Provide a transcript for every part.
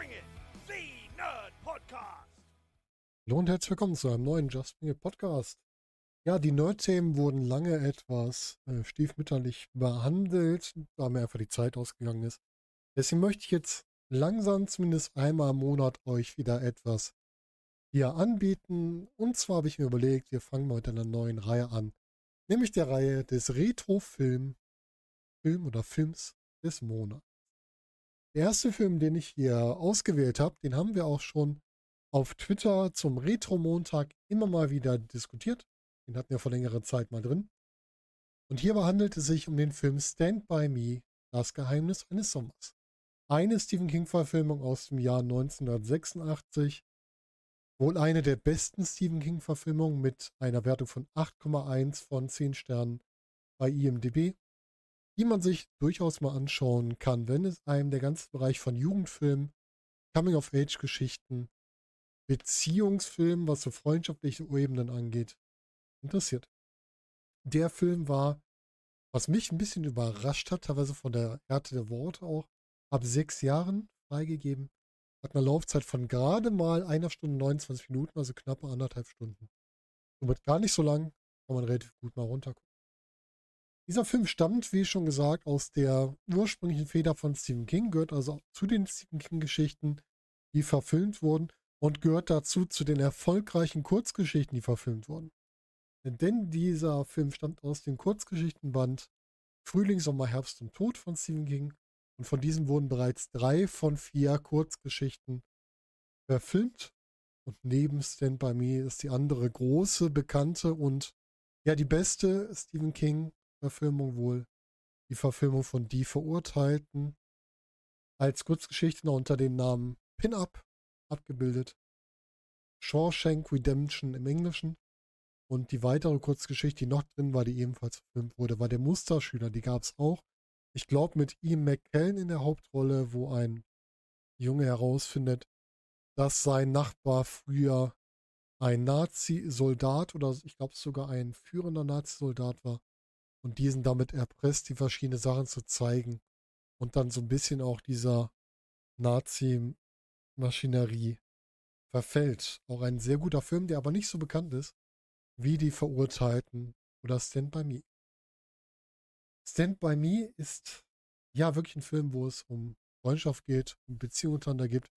Bring It, the Nerd Podcast. Hallo und herzlich willkommen zu einem neuen Just Bring It Podcast. Ja, die Nerd-Themen wurden lange etwas äh, stiefmütterlich behandelt, da mir einfach die Zeit ausgegangen ist. Deswegen möchte ich jetzt langsam zumindest einmal im Monat euch wieder etwas hier anbieten. Und zwar habe ich mir überlegt, wir fangen mal mit einer neuen Reihe an. Nämlich der Reihe des Retro-Film Film oder Films des Monats. Der erste Film, den ich hier ausgewählt habe, den haben wir auch schon auf Twitter zum Retro-Montag immer mal wieder diskutiert. Den hatten wir vor längerer Zeit mal drin. Und hierbei handelt es sich um den Film Stand By Me, das Geheimnis eines Sommers. Eine Stephen King-Verfilmung aus dem Jahr 1986. Wohl eine der besten Stephen King-Verfilmungen mit einer Wertung von 8,1 von 10 Sternen bei IMDb die man sich durchaus mal anschauen kann, wenn es einem der ganze Bereich von Jugendfilmen, Coming-of-Age-Geschichten, Beziehungsfilmen, was so freundschaftliche Ebenen angeht, interessiert. Der Film war, was mich ein bisschen überrascht hat, teilweise von der Härte der Worte auch, ab sechs Jahren freigegeben. Hat eine Laufzeit von gerade mal einer Stunde 29 Minuten, also knappe anderthalb Stunden. Somit gar nicht so lang, kann man relativ gut mal runtergucken. Dieser Film stammt, wie schon gesagt, aus der ursprünglichen Feder von Stephen King, gehört also zu den Stephen King-Geschichten, die verfilmt wurden und gehört dazu zu den erfolgreichen Kurzgeschichten, die verfilmt wurden. Denn dieser Film stammt aus dem Kurzgeschichtenband Frühling, Sommer, Herbst und Tod von Stephen King und von diesem wurden bereits drei von vier Kurzgeschichten verfilmt und neben Stand By Me ist die andere große, bekannte und ja die beste Stephen King Verfilmung wohl die Verfilmung von Die Verurteilten als Kurzgeschichte noch unter dem Namen Pin-Up abgebildet. Shawshank Redemption im Englischen. Und die weitere Kurzgeschichte, die noch drin war, die ebenfalls verfilmt wurde, war der Musterschüler. Die gab es auch. Ich glaube mit Ian McKellen in der Hauptrolle, wo ein Junge herausfindet, dass sein Nachbar früher ein Nazi-Soldat oder ich glaube sogar ein führender Nazi-Soldat war und diesen damit erpresst, die verschiedenen Sachen zu zeigen und dann so ein bisschen auch dieser Nazi-Maschinerie verfällt. Auch ein sehr guter Film, der aber nicht so bekannt ist wie die Verurteilten oder Stand By Me. Stand By Me ist ja wirklich ein Film, wo es um Freundschaft geht, um Beziehungen untereinander gibt,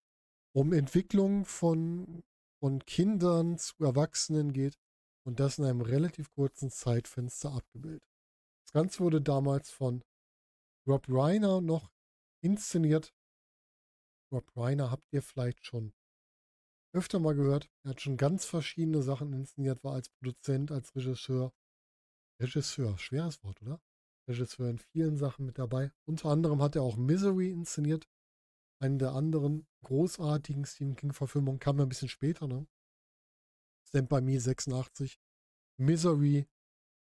um Entwicklung von, von Kindern zu Erwachsenen geht und das in einem relativ kurzen Zeitfenster abgebildet. Ganze wurde damals von Rob Reiner noch inszeniert. Rob Reiner habt ihr vielleicht schon öfter mal gehört. Er hat schon ganz verschiedene Sachen inszeniert, war als Produzent, als Regisseur. Regisseur, schweres Wort, oder? Regisseur in vielen Sachen mit dabei. Unter anderem hat er auch Misery inszeniert. Eine der anderen großartigen Stephen King-Verfilmungen kam ja ein bisschen später, ne? Stand by Me 86. Misery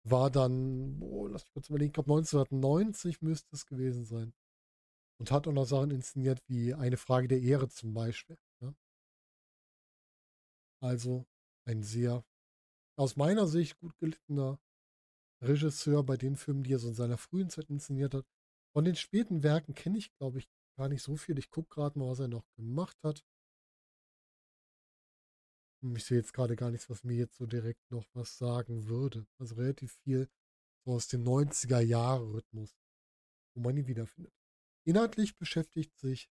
war dann, oh, lass mich kurz überlegen, ich glaube 1990 müsste es gewesen sein. Und hat auch noch Sachen inszeniert wie Eine Frage der Ehre zum Beispiel. Ja? Also ein sehr, aus meiner Sicht gut gelittener Regisseur bei den Filmen, die er so in seiner frühen Zeit inszeniert hat. Von den späten Werken kenne ich, glaube ich, gar nicht so viel. Ich gucke gerade mal, was er noch gemacht hat. Ich sehe jetzt gerade gar nichts, was mir jetzt so direkt noch was sagen würde. Also relativ viel so aus dem 90er-Jahre-Rhythmus, wo man ihn wiederfindet. Inhaltlich beschäftigt sich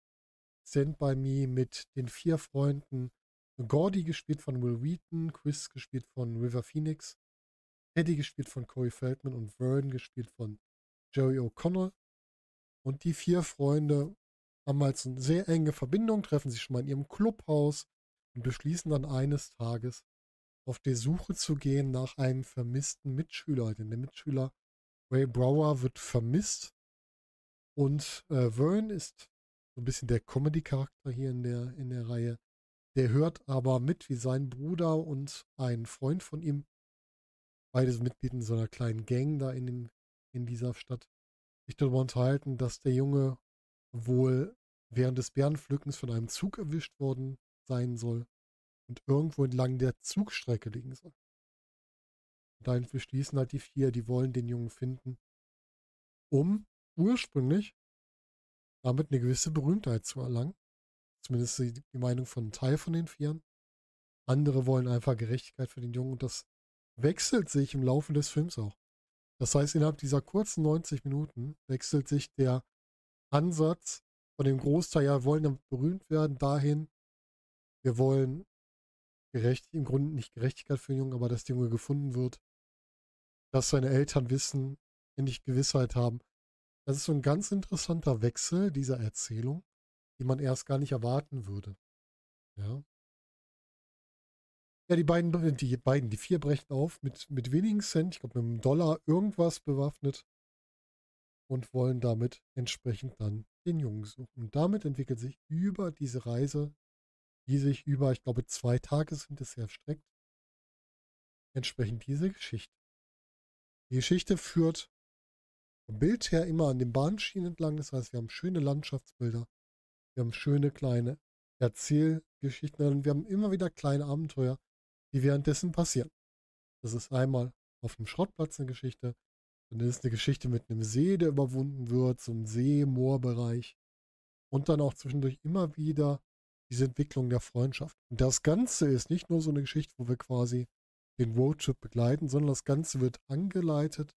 Stand By Me mit den vier Freunden Gordy gespielt von Will Wheaton, Chris gespielt von River Phoenix, Eddie gespielt von Corey Feldman und Vern gespielt von Jerry O'Connell. Und die vier Freunde haben halt eine sehr enge Verbindung, treffen sich schon mal in ihrem Clubhaus, und beschließen dann eines Tages auf die Suche zu gehen nach einem vermissten Mitschüler. Denn der Mitschüler Ray Brower wird vermisst und äh, Vern ist so ein bisschen der Comedy-Charakter hier in der, in der Reihe. Der hört aber mit, wie sein Bruder und ein Freund von ihm, beides Mitglied in so einer kleinen Gang da in, dem, in dieser Stadt, sich darüber unterhalten, dass der Junge wohl während des Bärenpflückens von einem Zug erwischt worden sein soll und irgendwo entlang der Zugstrecke liegen soll. Und dahin beschließen halt die vier, die wollen den Jungen finden, um ursprünglich damit eine gewisse Berühmtheit zu erlangen. Zumindest die, Meinung von einem Teil von den Vieren. Andere wollen einfach Gerechtigkeit für den Jungen und das wechselt sich im Laufe des Films auch. Das heißt, innerhalb dieser kurzen 90 Minuten wechselt sich der Ansatz von dem Großteil, ja, wollen berühmt werden, dahin, wir wollen gerecht, im Grunde nicht Gerechtigkeit für den Jungen, aber dass der Junge gefunden wird, dass seine Eltern wissen, endlich Gewissheit haben. Das ist so ein ganz interessanter Wechsel dieser Erzählung, die man erst gar nicht erwarten würde. Ja. Ja, die beiden, die beiden, die vier brechen auf mit, mit wenigen Cent, ich glaube mit einem Dollar irgendwas bewaffnet und wollen damit entsprechend dann den Jungen suchen. Und damit entwickelt sich über diese Reise, die sich über, ich glaube, zwei Tage sind es erstreckt, entsprechend diese Geschichte. Die Geschichte führt vom Bild her immer an den Bahnschienen entlang. Das heißt, wir haben schöne Landschaftsbilder, wir haben schöne kleine Erzählgeschichten und wir haben immer wieder kleine Abenteuer, die währenddessen passieren. Das ist einmal auf dem Schrottplatz eine Geschichte, dann ist eine Geschichte mit einem See, der überwunden wird, so ein See-Moorbereich. Und dann auch zwischendurch immer wieder diese Entwicklung der Freundschaft. Und das Ganze ist nicht nur so eine Geschichte, wo wir quasi den Roadtrip begleiten, sondern das Ganze wird angeleitet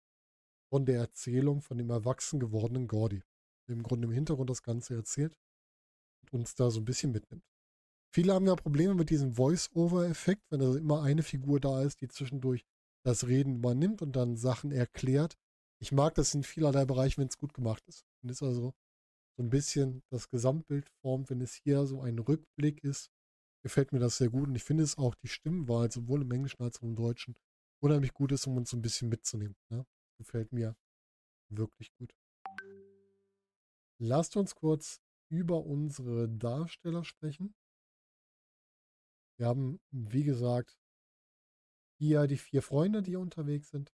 von der Erzählung von dem erwachsen gewordenen Gordy, der im Grunde im Hintergrund das Ganze erzählt und uns da so ein bisschen mitnimmt. Viele haben ja Probleme mit diesem Voice-Over-Effekt, wenn also immer eine Figur da ist, die zwischendurch das Reden übernimmt und dann Sachen erklärt. Ich mag das in vielerlei Bereichen, wenn es gut gemacht ist. Wenn es also so ein bisschen das Gesamtbild formt, wenn es hier so ein Rückblick ist, gefällt mir das sehr gut. Und ich finde es auch die Stimmenwahl, sowohl im Englischen als auch im Deutschen, unheimlich gut ist, um uns so ein bisschen mitzunehmen. Ne? Gefällt mir wirklich gut. Lasst uns kurz über unsere Darsteller sprechen. Wir haben, wie gesagt, hier die vier Freunde, die unterwegs sind.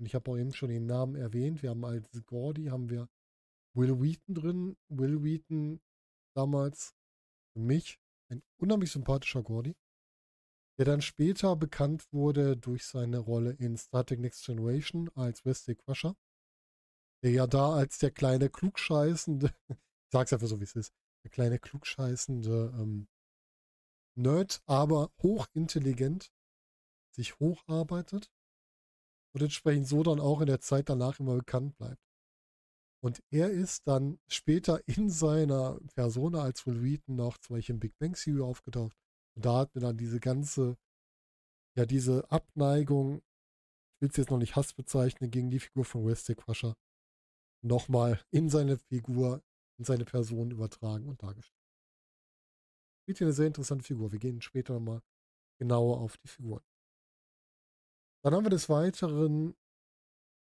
Und ich habe auch eben schon den Namen erwähnt. Wir haben als Gordy, haben wir Will Wheaton drin. Will Wheaton damals für mich ein unheimlich sympathischer Gordy, der dann später bekannt wurde durch seine Rolle in Star Trek Next Generation als Wesley Crusher, der ja da als der kleine klugscheißende, ich sag's einfach so wie es ist, der kleine klugscheißende ähm, Nerd, aber hochintelligent sich hocharbeitet und entsprechend so dann auch in der Zeit danach immer bekannt bleibt. Und er ist dann später in seiner Persona als Will noch zum Beispiel im Big Bang Theory aufgetaucht. Und da hat mir dann diese ganze, ja, diese Abneigung, ich will es jetzt noch nicht Hass bezeichnen, gegen die Figur von Wesley Crusher, nochmal in seine Figur, in seine Person übertragen und dargestellt. Spielt hier eine sehr interessante Figur. Wir gehen später nochmal genauer auf die Figuren. Dann haben wir des Weiteren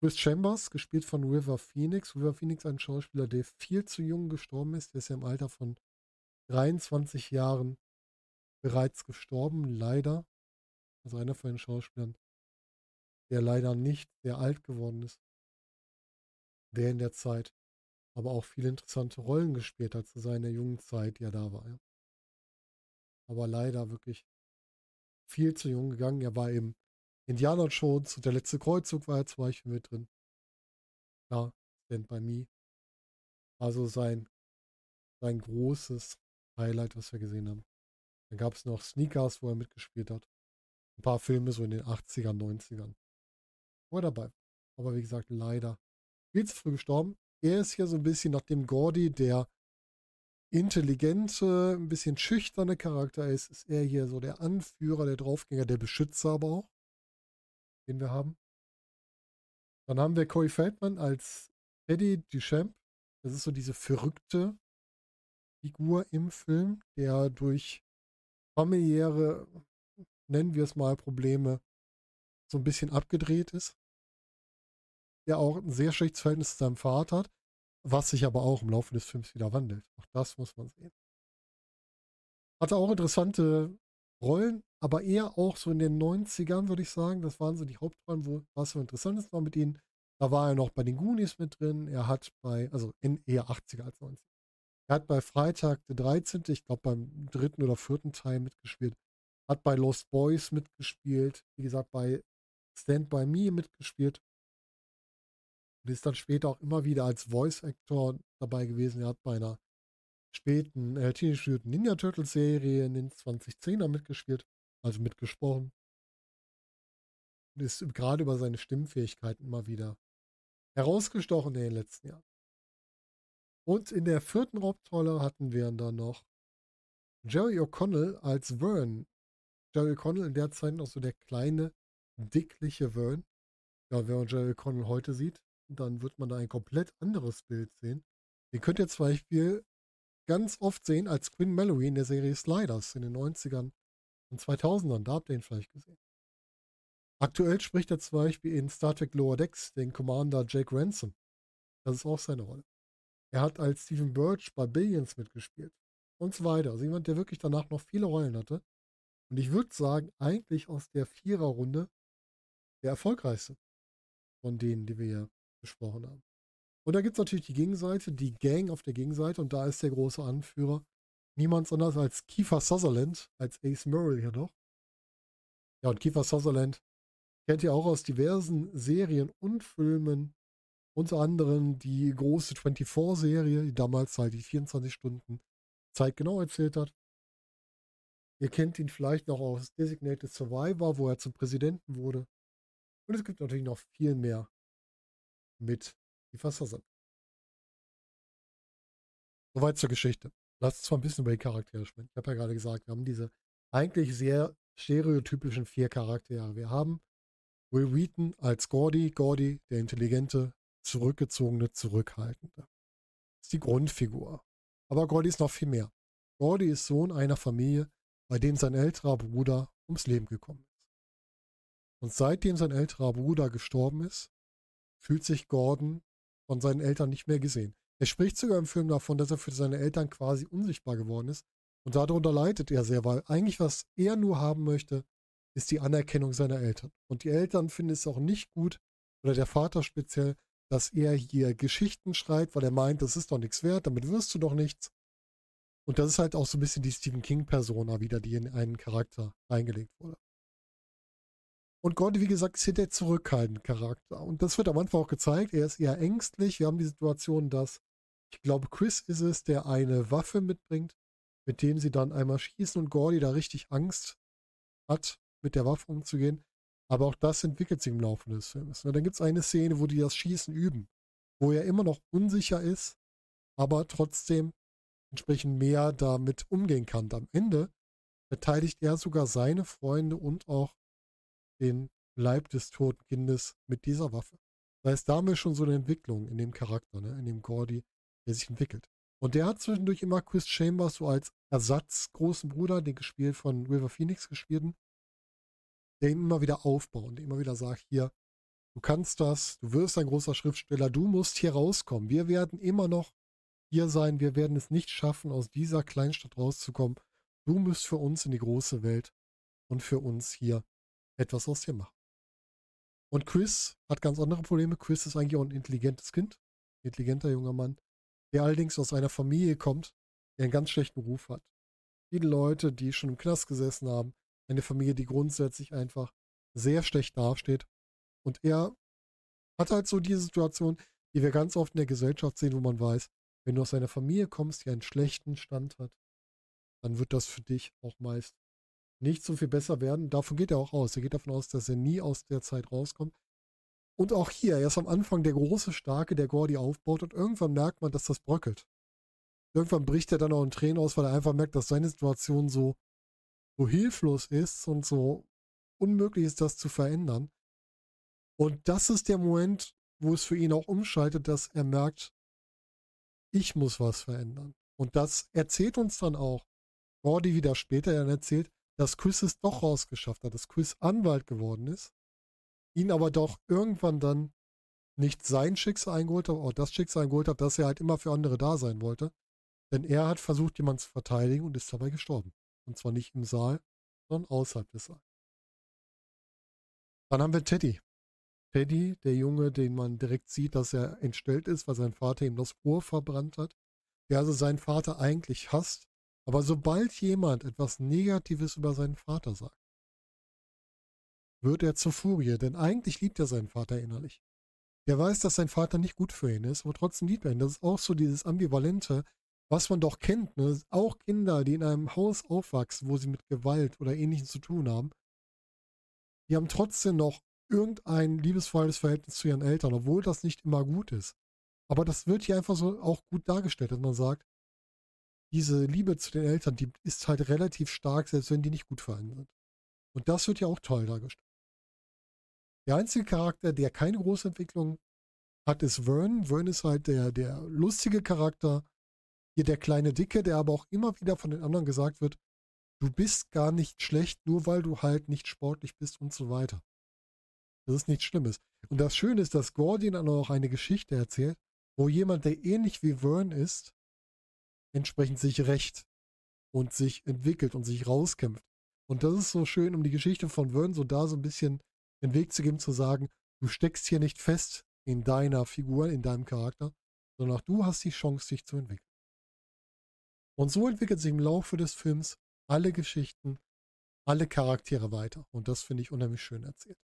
Chris Chambers, gespielt von River Phoenix. River Phoenix, ein Schauspieler, der viel zu jung gestorben ist. Der ist ja im Alter von 23 Jahren bereits gestorben, leider. Also einer von den Schauspielern, der leider nicht sehr alt geworden ist. Der in der Zeit aber auch viele interessante Rollen gespielt hat zu seiner jungen Zeit, die er da war. Aber leider wirklich viel zu jung gegangen. Er war im Indiana Jones und der letzte Kreuzzug war er zum Beispiel mit drin. Ja, Stand by Me. Also sein, sein großes Highlight, was wir gesehen haben. Dann gab es noch Sneakers, wo er mitgespielt hat. Ein paar Filme so in den 80ern, 90ern. War dabei. Aber wie gesagt, leider viel zu früh gestorben. Er ist hier so ein bisschen nach dem Gordy, der intelligente, ein bisschen schüchterne Charakter ist, ist er hier so der Anführer, der Draufgänger, der Beschützer aber auch, den wir haben. Dann haben wir Corey Feldman als Eddie Duchamp. Das ist so diese verrückte Figur im Film, der durch familiäre, nennen wir es mal, Probleme so ein bisschen abgedreht ist. Der auch ein sehr schlechtes Verhältnis zu seinem Vater hat was sich aber auch im Laufe des Films wieder wandelt. Auch das muss man sehen. Hatte auch interessante Rollen, aber eher auch so in den 90ern, würde ich sagen. Das waren so die Hauptrollen, wo was so interessant ist war mit ihnen. Da war er noch bei den Goonies mit drin. Er hat bei, also in eher 80er als 90er. Er hat bei Freitag der 13., ich glaube beim dritten oder vierten Teil mitgespielt. Hat bei Lost Boys mitgespielt. Wie gesagt, bei Stand By Me mitgespielt. und ist dann später auch immer wieder als Voice Actor dabei gewesen. Er hat bei einer späten äh, Teenage Mutant Ninja Turtles Serie in den 2010er mitgespielt, also mitgesprochen. Und ist gerade über seine Stimmfähigkeiten immer wieder herausgestochen in den letzten Jahren. Und in der vierten Hauptrolle hatten wir dann noch Jerry O'Connell als Vern. Jerry O'Connell in der Zeit noch so der kleine, dickliche Vern. Ja, wenn man Jerry O'Connell heute sieht, dann wird man da ein komplett anderes Bild sehen. Den könnt ihr zum Beispiel ganz oft sehen als Quinn Mallory in der Serie Sliders in den 90ern und 2000ern. Da habt ihr ihn vielleicht gesehen. Aktuell spricht er zum Beispiel in Star Trek Lower Decks den Commander Jake Ransom. Das ist auch seine Rolle. Er hat als Stephen Birch bei Billions mitgespielt und so weiter. Also jemand, der wirklich danach noch viele Rollen hatte. Und ich würde sagen, eigentlich aus der Viererrunde der erfolgreichste von denen, die wir hier besprochen haben. Und da gibt es natürlich die Gegenseite, die Gang auf der Gegenseite und da ist der große Anführer niemand anders als Kiefer Sutherland, als Ace Merrill hier noch. Ja, und Kiefer Sutherland kennt ihr auch aus diversen Serien und Filmen, unter anderem die große 24-Serie, die damals halt die 24 Stunden Zeit genau erzählt hat. Ihr kennt ihn vielleicht noch aus Designated Survivor, wo er zum Präsidenten wurde. Und es gibt natürlich noch viel mehr mit die Fasser Soweit zur Geschichte. Lass uns zwar ein bisschen über die Charaktere sprechen. Ich habe ja gerade gesagt, wir haben diese eigentlich sehr stereotypischen vier Charaktere. Wir haben Will Wheaton als Gordy, Gordy, der intelligente, zurückgezogene, zurückhaltende. Das ist die Grundfigur. Aber Gordy ist noch viel mehr. Gordy ist Sohn einer Familie, bei dem sein älterer Bruder ums Leben gekommen ist. Und seitdem sein älterer Bruder gestorben ist, fühlt sich Gordon von seinen Eltern nicht mehr gesehen. Er spricht sogar im Film davon, dass er für seine Eltern quasi unsichtbar geworden ist. Und darunter leidet er sehr, weil eigentlich was er nur haben möchte, ist die Anerkennung seiner Eltern. Und die Eltern finden es auch nicht gut, oder der Vater speziell, dass er hier Geschichten schreibt, weil er meint, das ist doch nichts wert, damit wirst du doch nichts. Und das ist halt auch so ein bisschen die Stephen King-Persona wieder, die in einen Charakter reingelegt wurde. Und Gordy, wie gesagt, ist hier der zurückhaltende Charakter. Und das wird am Anfang auch gezeigt. Er ist eher ängstlich. Wir haben die Situation, dass, ich glaube, Chris ist es, der eine Waffe mitbringt, mit dem sie dann einmal schießen und Gordy da richtig Angst hat, mit der Waffe umzugehen. Aber auch das entwickelt sich im Laufe des Films. Und dann gibt es eine Szene, wo die das Schießen üben, wo er immer noch unsicher ist, aber trotzdem entsprechend mehr damit umgehen kann. Am Ende verteidigt er sogar seine Freunde und auch den Leib des toten Kindes mit dieser Waffe. Da ist damit schon so eine Entwicklung in dem Charakter, ne? in dem Gordy, der sich entwickelt. Und der hat zwischendurch immer Chris Chambers so als Ersatz großen Bruder, den gespielt von River Phoenix gespielten, der ihn immer wieder aufbaut und immer wieder sagt, hier, du kannst das, du wirst ein großer Schriftsteller, du musst hier rauskommen. Wir werden immer noch hier sein, wir werden es nicht schaffen, aus dieser Kleinstadt rauszukommen. Du musst für uns in die große Welt und für uns hier etwas aus dir machen. Und Chris hat ganz andere Probleme. Chris ist eigentlich auch ein intelligentes Kind, ein intelligenter junger Mann, der allerdings aus einer Familie kommt, der einen ganz schlechten Ruf hat. Viele Leute, die schon im Knast gesessen haben, eine Familie, die grundsätzlich einfach sehr schlecht dasteht. Und er hat halt so diese Situation, die wir ganz oft in der Gesellschaft sehen, wo man weiß, wenn du aus einer Familie kommst, die einen schlechten Stand hat, dann wird das für dich auch meist nicht so viel besser werden. Davon geht er auch aus. Er geht davon aus, dass er nie aus der Zeit rauskommt. Und auch hier, er ist am Anfang der große Starke, der Gordy aufbaut und irgendwann merkt man, dass das bröckelt. Irgendwann bricht er dann auch in Tränen aus, weil er einfach merkt, dass seine Situation so, so hilflos ist und so unmöglich ist, das zu verändern. Und das ist der Moment, wo es für ihn auch umschaltet, dass er merkt, ich muss was verändern. Und das erzählt uns dann auch Gordy wieder später dann erzählt, dass Chris es doch rausgeschafft hat, dass Chris Anwalt geworden ist, ihn aber doch irgendwann dann nicht sein Schicksal eingeholt hat, auch das Schicksal eingeholt hat, dass er halt immer für andere da sein wollte. Denn er hat versucht, jemanden zu verteidigen und ist dabei gestorben. Und zwar nicht im Saal, sondern außerhalb des Saals. Dann haben wir Teddy. Teddy, der Junge, den man direkt sieht, dass er entstellt ist, weil sein Vater ihm das Ohr verbrannt hat. Der also seinen Vater eigentlich hasst, aber sobald jemand etwas Negatives über seinen Vater sagt, wird er zur Furie, denn eigentlich liebt er seinen Vater innerlich. Der weiß, dass sein Vater nicht gut für ihn ist, aber trotzdem liebt er ihn. Das ist auch so dieses Ambivalente, was man doch kennt. Ne? Auch Kinder, die in einem Haus aufwachsen, wo sie mit Gewalt oder Ähnlichem zu tun haben, die haben trotzdem noch irgendein liebesvolles Verhältnis zu ihren Eltern, obwohl das nicht immer gut ist. Aber das wird hier einfach so auch gut dargestellt, dass man sagt, diese Liebe zu den Eltern, die ist halt relativ stark, selbst wenn die nicht gut für sind. Und das wird ja auch toll dargestellt. Der einzige Charakter, der keine große Entwicklung hat, ist Vern. Vern ist halt der, der lustige Charakter, hier der kleine Dicke, der aber auch immer wieder von den anderen gesagt wird, du bist gar nicht schlecht, nur weil du halt nicht sportlich bist und so weiter. Das ist nichts Schlimmes. Und das Schöne ist, dass Gordian auch eine Geschichte erzählt, wo jemand, der ähnlich wie Vern ist, entsprechend sich rächt und sich entwickelt und sich rauskämpft. Und das ist so schön, um die Geschichte von Vern so da so ein bisschen den Weg zu geben, zu sagen, du steckst hier nicht fest in deiner Figur, in deinem Charakter, sondern auch du hast die Chance, dich zu entwickeln. Und so entwickelt sich im Laufe des Films alle Geschichten, alle Charaktere weiter. Und das finde ich unheimlich schön erzählt.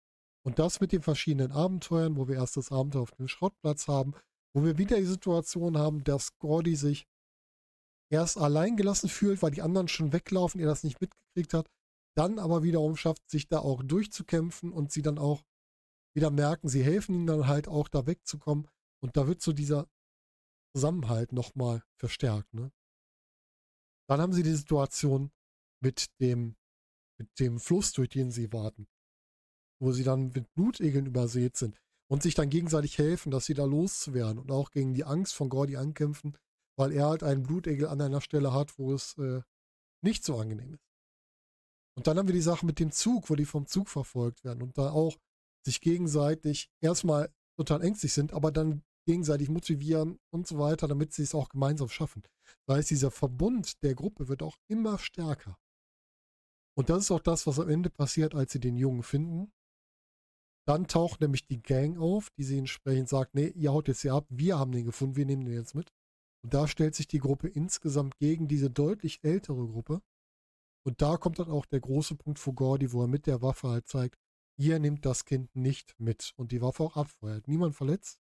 Und das mit den verschiedenen Abenteuern, wo wir erst das Abenteuer auf dem Schrottplatz haben, wo wir wieder die Situation haben, dass Gordy sich erst allein gelassen fühlt, weil die anderen schon weglaufen, er das nicht mitgekriegt hat, dann aber wiederum schafft, sich da auch durchzukämpfen und sie dann auch wieder merken, sie helfen ihnen dann halt auch da wegzukommen und da wird so dieser Zusammenhalt nochmal verstärkt. Ne? Dann haben sie die Situation mit dem, mit dem Fluss, durch den sie warten, wo sie dann mit Blutegeln übersät sind und sich dann gegenseitig helfen, dass sie da loszuwerden und auch gegen die Angst von Gordy ankämpfen, weil er halt einen Blutegel an einer Stelle hat, wo es äh, nicht so angenehm ist. Und dann haben wir die Sache mit dem Zug, wo die vom Zug verfolgt werden und da auch sich gegenseitig erstmal total ängstlich sind, aber dann gegenseitig motivieren und so weiter, damit sie es auch gemeinsam schaffen. Weil dieser Verbund der Gruppe wird auch immer stärker. Und das ist auch das, was am Ende passiert, als sie den Jungen finden. Dann taucht nämlich die Gang auf, die sie entsprechend sagt, nee, ihr haut jetzt hier ab, wir haben den gefunden, wir nehmen den jetzt mit. Und da stellt sich die Gruppe insgesamt gegen diese deutlich ältere Gruppe. Und da kommt dann auch der große Punkt für Gordy, wo er mit der Waffe halt zeigt, ihr nehmt das Kind nicht mit und die Waffe auch abfeuert. Niemand verletzt,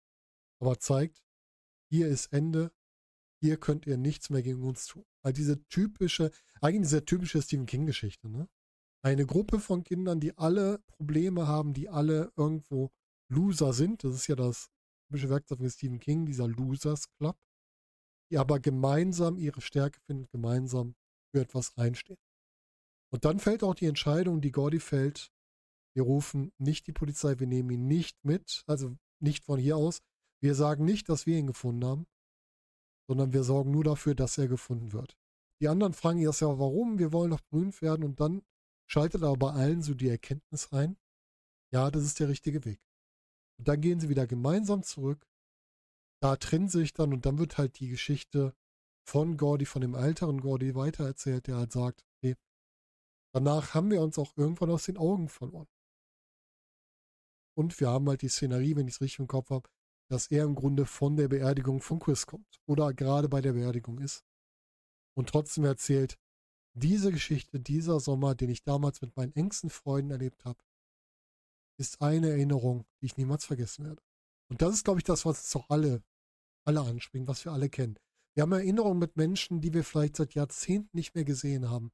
aber zeigt, hier ist Ende, hier könnt ihr nichts mehr gegen uns tun. Weil diese typische, eigentlich diese typische Stephen King-Geschichte, ne? Eine Gruppe von Kindern, die alle Probleme haben, die alle irgendwo Loser sind. Das ist ja das typische Werkzeug von Stephen King, dieser Losers Club. Die aber gemeinsam ihre Stärke finden, gemeinsam für etwas einstehen. Und dann fällt auch die Entscheidung, die Gordy fällt. Wir rufen nicht die Polizei, wir nehmen ihn nicht mit, also nicht von hier aus, wir sagen nicht, dass wir ihn gefunden haben, sondern wir sorgen nur dafür, dass er gefunden wird. Die anderen fragen erst ja, warum? Wir wollen doch berühmt werden und dann schaltet aber bei allen so die Erkenntnis ein, ja, das ist der richtige Weg. Und dann gehen sie wieder gemeinsam zurück, da trennen sich dann und dann wird halt die Geschichte von Gordy, von dem älteren Gordy weitererzählt, der halt sagt, okay, danach haben wir uns auch irgendwann aus den Augen verloren. Und wir haben halt die Szenerie, wenn ich es richtig im Kopf habe, dass er im Grunde von der Beerdigung von Chris kommt oder gerade bei der Beerdigung ist. Und trotzdem erzählt, diese Geschichte, dieser Sommer, den ich damals mit meinen engsten Freunden erlebt habe, ist eine Erinnerung, die ich niemals vergessen werde. Und das ist, glaube ich, das, was uns doch alle, alle anspringt, was wir alle kennen. Wir haben Erinnerungen mit Menschen, die wir vielleicht seit Jahrzehnten nicht mehr gesehen haben,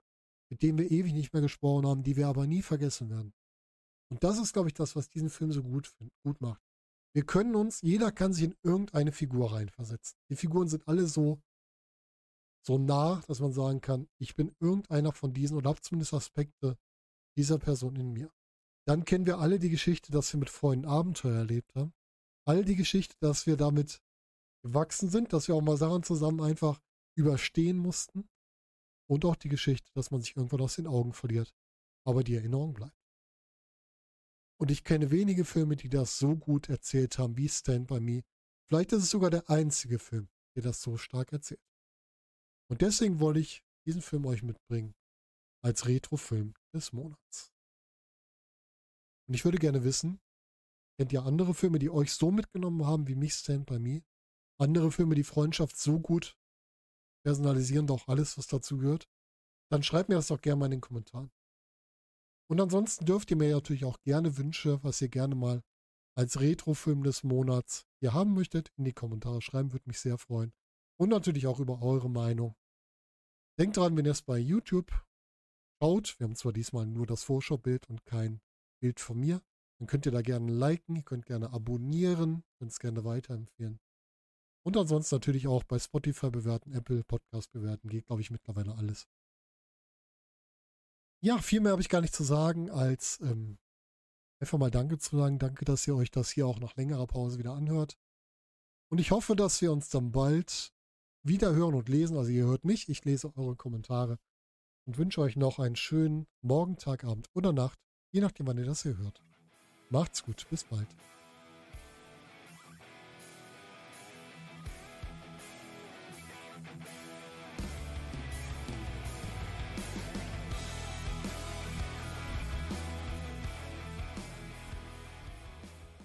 mit denen wir ewig nicht mehr gesprochen haben, die wir aber nie vergessen werden. Und das ist, glaube ich, das, was diesen Film so gut, gut macht. Wir können uns, jeder kann sich in irgendeine Figur reinversetzen. Die Figuren sind alle so, so nah, dass man sagen kann, ich bin irgendeiner von diesen oder habe zumindest Aspekte dieser Person in mir. Dann kennen wir alle die Geschichte, dass wir mit Freunden Abenteuer erlebt haben. All die Geschichte, dass wir damit gewachsen sind, dass wir auch mal Sachen zusammen einfach überstehen mussten. Und auch die Geschichte, dass man sich irgendwann aus den Augen verliert. Aber die Erinnerung bleibt. Und ich kenne wenige Filme, die das so gut erzählt haben wie Stand By Me. Vielleicht ist es sogar der einzige Film, der das so stark erzählt. Und deswegen wollte ich diesen Film euch mitbringen als Retro-Film des Monats. Und ich würde gerne wissen, kennt ihr andere Filme, die euch so mitgenommen haben wie mich Stand By Me? Andere Filme, die Freundschaft so gut personalisieren, doch alles, was dazu gehört? Dann schreibt mir das doch gerne mal in den Kommentaren. Und ansonsten dürft ihr mir natürlich auch gerne Wünsche, was ihr gerne mal als Retrofilm des Monats ihr haben möchtet, in die Kommentare schreiben, würde mich sehr freuen. Und natürlich auch über eure Meinung. Denkt dran, wenn ihr es bei YouTube schaut, wir haben zwar diesmal nur das Vorschaubild und kein Bild von mir, dann könnt ihr da gerne liken, ihr könnt gerne abonnieren, könnt es gerne weiterempfehlen. Und ansonsten natürlich auch bei Spotify bewerten, Apple Podcast bewerten, geht glaube ich mittlerweile alles. Ja, viel mehr habe ich gar nicht zu sagen, als ähm, einfach mal Danke zu sagen. Danke, dass ihr euch das hier auch nach längerer Pause wieder anhört. Und ich hoffe, dass wir uns dann bald wieder hören und lesen. Also ihr hört mich, ich lese eure Kommentare und wünsche euch noch einen schönen Morgen, Tag, Abend oder Nacht, je nachdem, wann ihr das hier hört. Macht's gut, bis bald.